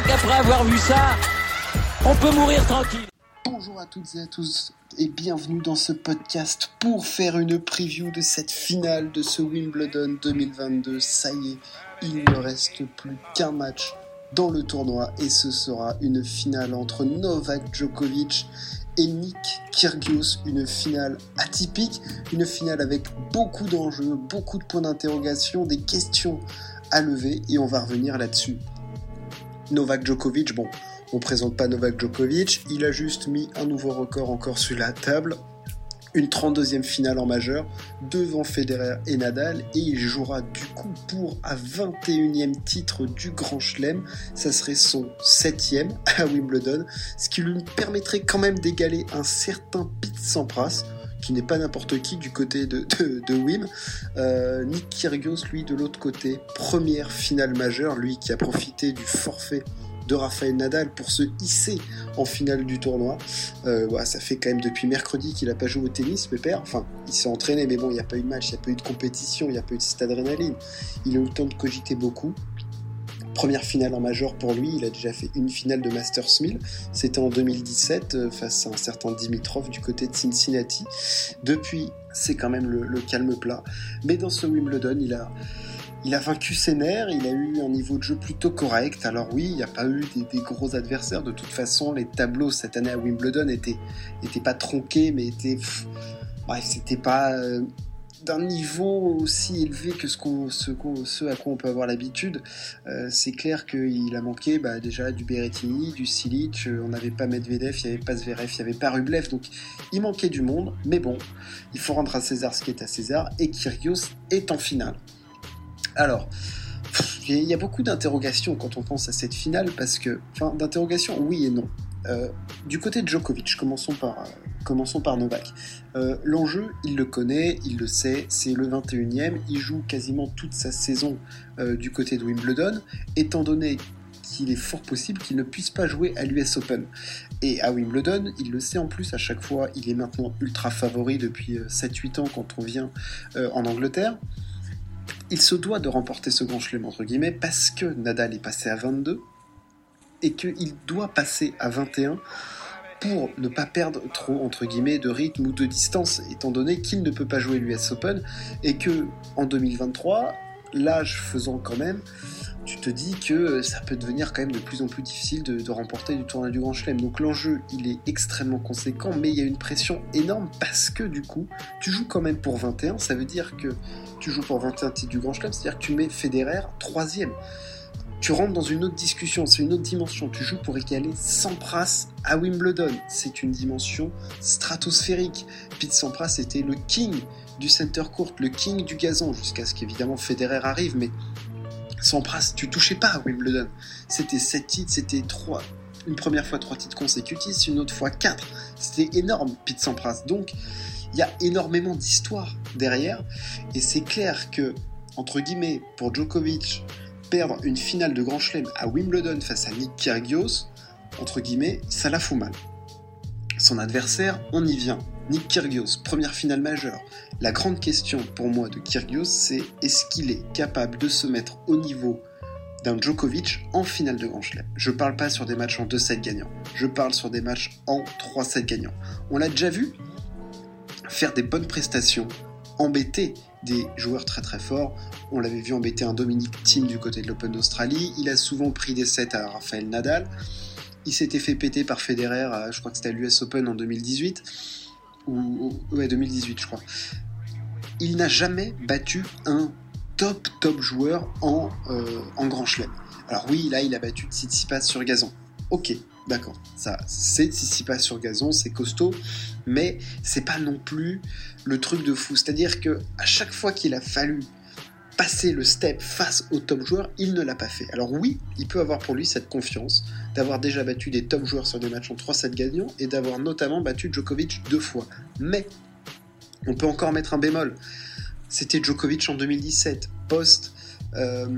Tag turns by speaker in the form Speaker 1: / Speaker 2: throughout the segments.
Speaker 1: crois qu'après avoir vu ça, on peut mourir tranquille.
Speaker 2: Bonjour à toutes et à tous et bienvenue dans ce podcast pour faire une preview de cette finale de ce Wimbledon 2022. Ça y est, il ne reste plus qu'un match dans le tournoi et ce sera une finale entre Novak Djokovic et Nick Kyrgios, une finale atypique, une finale avec beaucoup d'enjeux, beaucoup de points d'interrogation, des questions à lever et on va revenir là-dessus. Novak Djokovic, bon, on présente pas Novak Djokovic, il a juste mis un nouveau record encore sur la table, une 32e finale en majeur devant Federer et Nadal. Et il jouera du coup pour un 21e titre du Grand Chelem. Ça serait son 7e à Wimbledon, ce qui lui permettrait quand même d'égaler un certain Pete Sampras qui n'est pas n'importe qui du côté de, Wim. Euh, Nick Kyrgios, lui, de l'autre côté, première finale majeure, lui qui a profité du forfait de Rafael Nadal pour se hisser en finale du tournoi. Euh, ça fait quand même depuis mercredi qu'il n'a pas joué au tennis, père. Enfin, il s'est entraîné, mais bon, il n'y a pas eu de match, il n'y a pas eu de compétition, il n'y a pas eu de cette adrénaline. Il a eu le temps de cogiter beaucoup. Première finale en major pour lui, il a déjà fait une finale de Masters 1000, c'était en 2017 euh, face à un certain Dimitrov du côté de Cincinnati. Depuis, c'est quand même le, calme plat. Mais dans ce Wimbledon, il a, vaincu ses nerfs, il a eu un niveau de jeu plutôt correct. Alors oui, il n'y a pas eu des, gros adversaires. De toute façon, les tableaux cette année à Wimbledon étaient, pas tronqués, mais étaient... bref, c'était pas euh, d'un niveau aussi élevé que ce, ce, à quoi on peut avoir l'habitude. Euh, c'est clair qu'il a manqué bah, déjà du Berrettini, du Silic, euh, on n'avait pas Medvedev, il n'y avait pas Zverev, il n'y avait pas Rublev, donc il manquait du monde. Mais bon, il faut rendre à César ce qui est à César, et Kyrgios est en finale. Alors, il y a beaucoup d'interrogations quand on pense à cette finale, parce que, enfin, d'interrogations, oui et non. Euh, du côté de Djokovic, commençons par, euh, Novak. Euh, l'enjeu, il le connaît, il le sait, c'est le 21e, il joue quasiment toute sa saison du côté de Wimbledon, étant donné qu'il est fort possible qu'il ne puisse pas jouer à l'US Open. Et à Wimbledon, il le sait en plus, à chaque fois, il est maintenant ultra favori depuis 7-8 ans quand on vient en Angleterre il se doit de remporter ce grand chelem entre guillemets parce que Nadal est passé à 22 et qu'il doit passer à 21 pour ne pas perdre trop entre guillemets de rythme ou de distance étant donné qu'il ne peut pas jouer l'US Open et que en 2023 l'âge faisant quand même tu te dis que ça peut devenir quand même de plus en plus difficile de, remporter du tournoi du Grand Chelem. Donc l'enjeu, il est extrêmement conséquent, mais il y a une pression énorme parce que du coup, tu joues quand même pour 21. Ça veut dire que tu joues pour 21 titres du Grand Chelem, c'est-à-dire que tu mets Federer troisième. Tu rentres dans une autre discussion, c'est une autre dimension. Tu joues pour égaler Sampras à Wimbledon. C'est une dimension stratosphérique. Pete Sampras était le king du center court, le king du gazon, jusqu'à ce qu'évidemment Federer arrive, mais Sampras, tu touchais pas à Wimbledon. C'était 7 titres, c'était 3. Une première fois 3 titres consécutifs, une autre fois 4. C'était énorme, Pete Sampras. Donc, il y a énormément d'histoire derrière. Et c'est clair que, entre guillemets, pour Djokovic, perdre une finale de Grand Chelem à Wimbledon face à Nick Kyrgios, entre guillemets, ça la fout mal. Son adversaire, on y vient. Nick Kyrgios, première finale majeure. La grande question pour moi de Kyrgios, c'est est-ce qu'il est capable de se mettre au niveau d'un Djokovic en finale de Grand Chelem? Je parle pas sur des matchs en 2-7 gagnants, je parle sur des matchs en 3-7 gagnants. On l'a déjà vu faire des bonnes prestations, embêter des joueurs très très forts. On l'avait vu embêter un Dominic Thiem du côté de l'Open d'Australie. Il a souvent pris des sets à Rafael Nadal. Il s'était fait péter par Federer, je crois que c'était à l'US Open en 2018 ou ouais 2018 je crois. Il n'a jamais battu un top top joueur en, euh, en Grand Chelem. Alors oui, là il a battu Tsitsipas sur gazon. Ok, d'accord, ça c'est Tsitsipas sur gazon, c'est costaud, mais c'est pas non plus le truc de fou. C'est-à-dire que à chaque fois qu'il a fallu passer le step face au top joueur, il ne l'a pas fait. Alors oui, il peut avoir pour lui cette confiance d'avoir déjà battu des top joueurs sur des matchs en 3-7 gagnants et d'avoir notamment battu Djokovic deux fois. Mais on peut encore mettre un bémol. C'était Djokovic en 2017, post euh,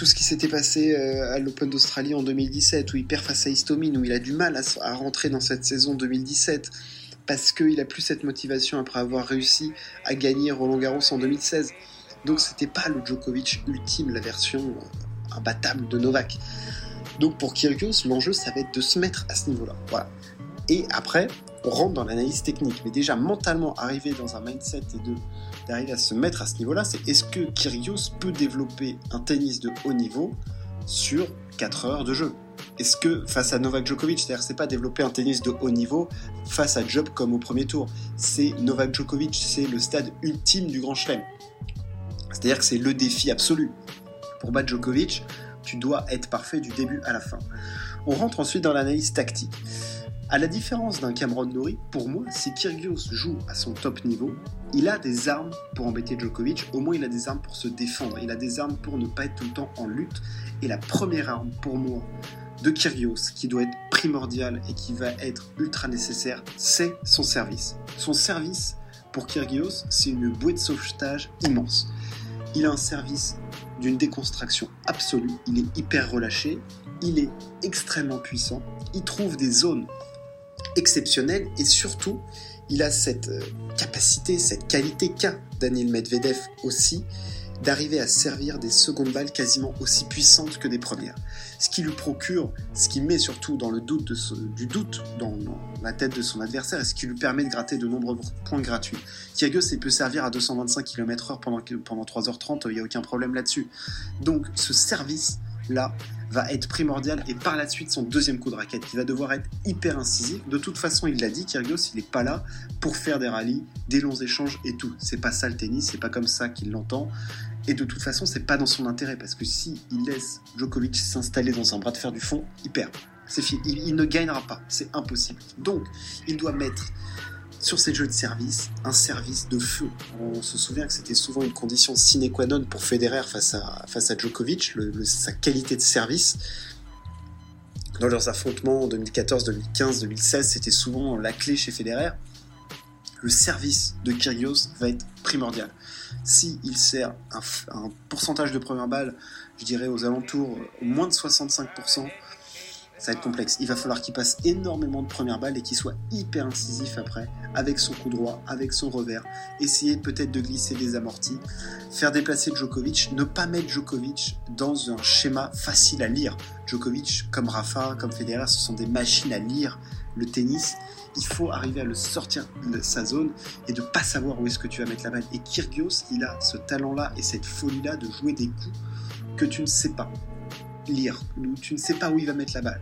Speaker 2: tout ce qui s'était passé euh, à l'Open d'Australie en 2017, où il perd face à Istomine, où il a du mal à, rentrer dans cette saison 2017 parce qu'il a plus cette motivation après avoir réussi à gagner Roland Garros en 2016. Donc c'était pas le Djokovic ultime, la version imbattable de Novak. Donc pour Kyrgios, l'enjeu, ça va être de se mettre à ce niveau-là. Voilà. Et après, on rentre dans l'analyse technique. Mais déjà, mentalement, arriver dans un mindset et de d'arriver à se mettre à ce niveau-là, c'est est-ce que Kyrgios peut développer un tennis de haut niveau sur 4 heures de jeu? Est-ce que face à Novak Djokovic, c'est-à-dire c'est pas développer un tennis de haut niveau face à Job comme au premier tour, c'est Novak Djokovic, c'est le stade ultime du Grand Chelem. C'est-à-dire que c'est le défi absolu. Pour battre Djokovic, tu dois être parfait du début à la fin. On rentre ensuite dans l'analyse tactique. À la différence d'un Cameron Norrie, pour moi, si Kyrgios joue à son top niveau, il a des armes pour embêter Djokovic, au moins il a des armes pour se défendre, il a des armes pour ne pas être tout le temps en lutte. Et la première arme pour moi de Kyrgios, qui doit être primordiale et qui va être ultra nécessaire, c'est son service. Son service, pour Kyrgios, c'est une bouée de sauvetage immense. Il a un service d'une déconstruction absolue, il est hyper relâché, il est extrêmement puissant, il trouve des zones exceptionnel et surtout, il a cette euh, capacité, cette qualité qu'a Daniel Medvedev aussi, d'arriver à servir des secondes balles quasiment aussi puissantes que des premières. Ce qui lui procure, ce qui met surtout dans le doute du doute dans, la tête de son adversaire et ce qui lui permet de gratter de nombreux points gratuits. Kyrgios, il peut servir à 225 km/h pendant, pendant 3h30, il n'y a aucun problème là-dessus. Donc ce service-là, va être primordial et par la suite son deuxième coup de raquette qui va devoir être hyper incisif. De toute façon, il l'a dit, Kyrgios, il n'est pas là pour faire des rallyes, des longs échanges et tout. C'est pas ça le tennis, c'est pas comme ça qu'il l'entend. Et de toute façon, c'est pas dans son intérêt parce que si il laisse Djokovic s'installer dans un bras de fer du fond, il perd. C'est fini, il ne gagnera pas, c'est impossible. Donc, il doit mettre sur ces jeux de service, un service de feu. On se souvient que c'était souvent une condition sine qua non pour Federer face à, face Djokovic, sa qualité de service. Dans leurs affrontements en 2014, 2015, 2016, c'était souvent la clé chez Federer. Le service de Kyrgios va être primordial. S'il il sert un, un, pourcentage de première balle, je dirais aux alentours moins de 65%, ça va être complexe. Il va falloir qu'il passe énormément de premières balles et qu'il soit hyper incisif après, avec son coup droit, avec son revers, essayer peut-être de glisser des amortis, faire déplacer Djokovic, ne pas mettre Djokovic dans un schéma facile à lire. Djokovic, comme Rafa, comme Federer, ce sont des machines à lire le tennis. Il faut arriver à le sortir de sa zone et de pas savoir où est-ce que tu vas mettre la balle. Et Kyrgios, il a ce talent-là et cette folie-là de jouer des coups que tu ne sais pas lire, tu ne sais pas où il va mettre la balle.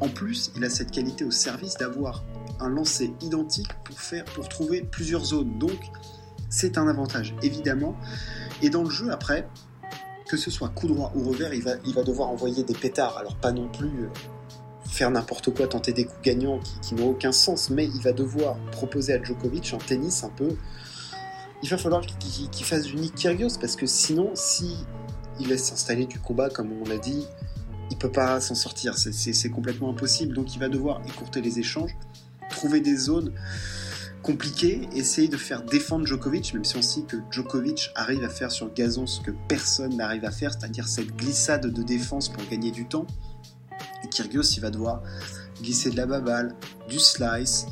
Speaker 2: En plus, il a cette qualité au service d'avoir un lancer identique pour, faire, pour trouver plusieurs zones. Donc, c'est un avantage, évidemment. Et dans le jeu, après, que ce soit coup droit ou revers, il va, il va devoir envoyer des pétards. Alors, pas non plus euh, faire n'importe quoi, tenter des coups gagnants qui, n'ont aucun sens, mais il va devoir proposer à Djokovic un tennis un peu. Il va falloir qu'il fasse du Nick Kyrgios parce que sinon, si il laisse s'installer du combat, comme on l'a dit, il peut pas s'en sortir, c'est complètement impossible. Donc il va devoir écourter les échanges, trouver des zones compliquées, essayer de faire défendre Djokovic, même si on sait que Djokovic arrive à faire sur gazon ce que personne n'arrive à faire, c'est-à-dire cette glissade de défense pour gagner du temps. Et Kyrgios, il va devoir glisser de la baballe, du slice,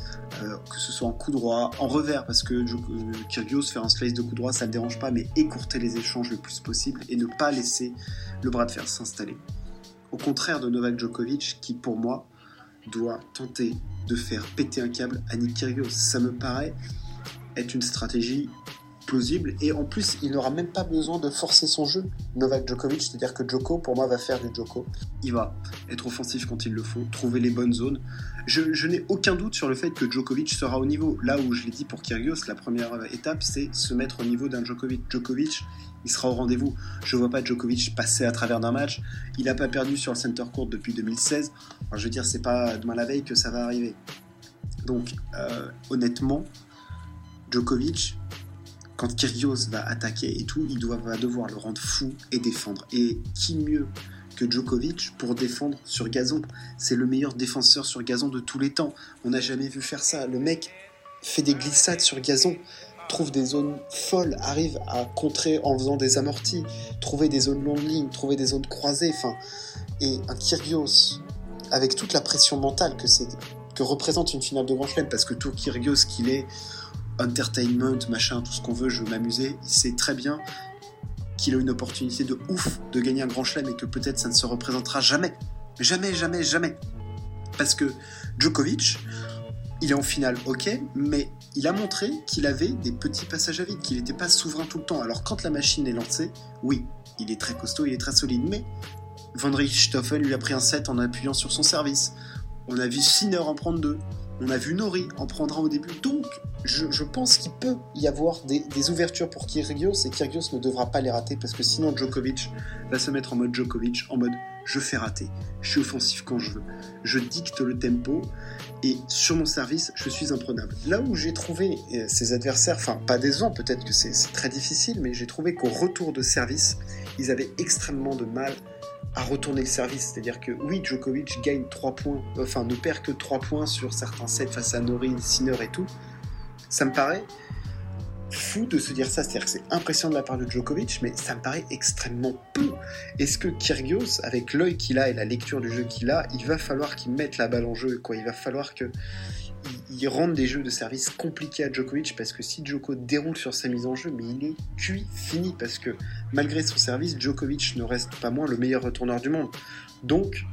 Speaker 2: que ce soit en coup droit, en revers, parce que euh, Kyrgios faire un slice de coup droit, ça ne dérange pas, mais écourter les échanges le plus possible et ne pas laisser le bras de fer s'installer. Au contraire de Novak Djokovic, qui pour moi doit tenter de faire péter un câble à Nick Kyrgios. Ça me paraît être une stratégie plausible. Et en plus il n'aura même pas besoin de forcer son jeu Novak Djokovic. C'est à dire que Djoko pour moi va faire du Djoko. Il va être offensif quand il le faut trouver les bonnes zones. Je, n'ai aucun doute sur le fait que Djokovic sera au niveau. Là où je l'ai dit pour Kyrgios la première étape c'est se mettre au niveau d'un Djokovic. Djokovic il sera au rendez-vous. Je vois pas Djokovic passer à travers d'un match. Il n'a pas perdu sur le center court depuis 2016 je veux dire c'est pas demain la veille que ça va arriver. Donc euh, honnêtement Djokovic quand Kyrgios va attaquer et tout, il doit, va devoir le rendre fou et défendre. Et qui mieux que Djokovic pour défendre sur gazon? C'est le meilleur défenseur sur gazon de tous les temps. On n'a jamais vu faire ça. Le mec fait des glissades sur gazon, trouve des zones folles, arrive à contrer en faisant des amortis, trouver des zones longues lignes, trouver des zones croisées. Et un Kyrgios avec toute la pression mentale que que représente une finale de Grand Chelem, parce que tout Kyrgios qu'il est entertainment, machin, tout ce qu'on veut, je veux m'amuser, il sait très bien qu'il a une opportunité de ouf de gagner un grand chelem et que peut-être ça ne se représentera jamais. Jamais, jamais, jamais. Parce que Djokovic, il est en finale, ok, mais il a montré qu'il avait des petits passages à vide, qu'il n'était pas souverain tout le temps. Alors quand la machine est lancée, oui, il est très costaud, il est très solide, mais Van Richthofen lui a pris un set en appuyant sur son service. On a vu Sinner en prendre deux. On a vu Nori en prendre un au début. Donc, je, pense qu'il peut y avoir des, ouvertures pour Kyrgios et Kyrgios ne devra pas les rater parce que sinon Djokovic va se mettre en mode Djokovic, en mode je fais rater, je suis offensif quand je veux, je dicte le tempo et sur mon service, je suis imprenable. Là où j'ai trouvé euh, ces adversaires, enfin pas décevants, peut-être que c'est très difficile, mais j'ai trouvé qu'au retour de service, ils avaient extrêmement de mal à retourner le service. C'est-à-dire que oui, Djokovic gagne 3 points, enfin ne perd que 3 points sur certains sets face à Nori, Sinner et tout. Ça me paraît fou de se dire ça, c'est-à-dire que c'est impressionnant de la part de Djokovic, mais ça me paraît extrêmement peu. Est-ce que Kyrgios, avec l'œil qu'il a et la lecture du jeu qu'il a, il va falloir qu'il mette la balle en jeu, quoi? Il va falloir que il, rende des jeux de service compliqués à Djokovic parce que si Djoko déroule sur sa mise en jeu, mais il est cuit, fini parce que malgré son service, Djokovic ne reste pas moins le meilleur retourneur du monde. Donc,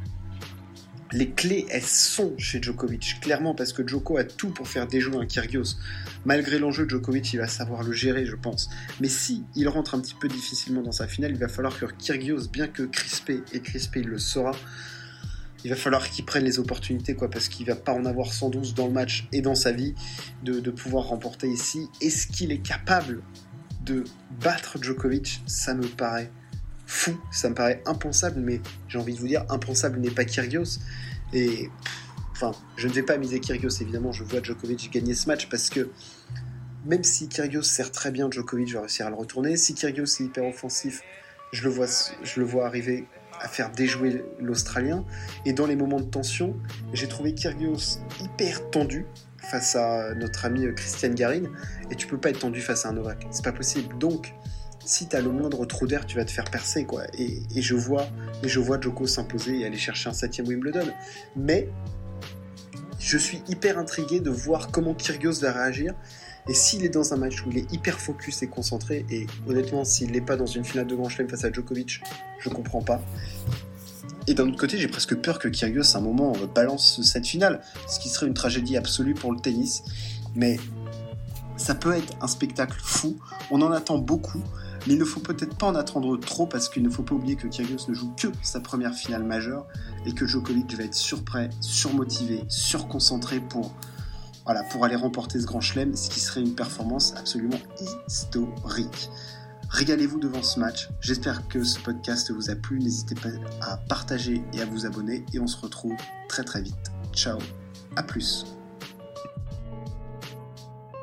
Speaker 2: les clés, elles sont chez Djokovic, clairement, parce que Djoko a tout pour faire déjouer un Kyrgios. Malgré l'enjeu, Djokovic, il va savoir le gérer, je pense. Mais si il rentre un petit peu difficilement dans sa finale, il va falloir que Kyrgios, bien que crispé, et crispé, il le saura, il va falloir qu'il prenne les opportunités, quoi, parce qu'il va pas en avoir 112 dans le match et dans sa vie de, pouvoir remporter ici. Est-ce qu'il est capable de battre Djokovic? Ça me paraît fou, ça me paraît impensable, mais j'ai envie de vous dire, impensable n'est pas Kyrgios. Et enfin, je ne vais pas miser Kyrgios, évidemment, je vois Djokovic gagner ce match parce que même si Kyrgios sert très bien, Djokovic va réussir à le retourner. Si Kyrgios est hyper offensif, je le vois, je le vois arriver à faire déjouer l'Australien. Et dans les moments de tension, j'ai trouvé Kyrgios hyper tendu face à notre ami Christian Garin. Et tu peux pas être tendu face à un Novak. C'est pas possible. Donc, si tu as le moindre trou d'air, tu vas te faire percer. quoi. Et, je vois et je vois Joko s'imposer et aller chercher un septième Wimbledon. Mais je suis hyper intrigué de voir comment Kyrgios va réagir et s'il est dans un match où il est hyper focus et concentré, et honnêtement, s'il n'est pas dans une finale de Grand Chelem face à Djokovic, je comprends pas. Et d'un autre côté, j'ai presque peur que Kyrgios, à un moment, balance cette finale, ce qui serait une tragédie absolue pour le tennis. Mais ça peut être un spectacle fou, on en attend beaucoup, mais il ne faut peut-être pas en attendre trop parce qu'il ne faut pas oublier que Kyrgios ne joue que sa première finale majeure et que Djokovic va être surprêt, surmotivé, surconcentré pour pour aller remporter ce grand chelem, ce qui serait une performance absolument historique. Régalez-vous devant ce match. J'espère que ce podcast vous a plu. N'hésitez pas à partager et à vous abonner. Et on se retrouve très très vite. Ciao. À plus.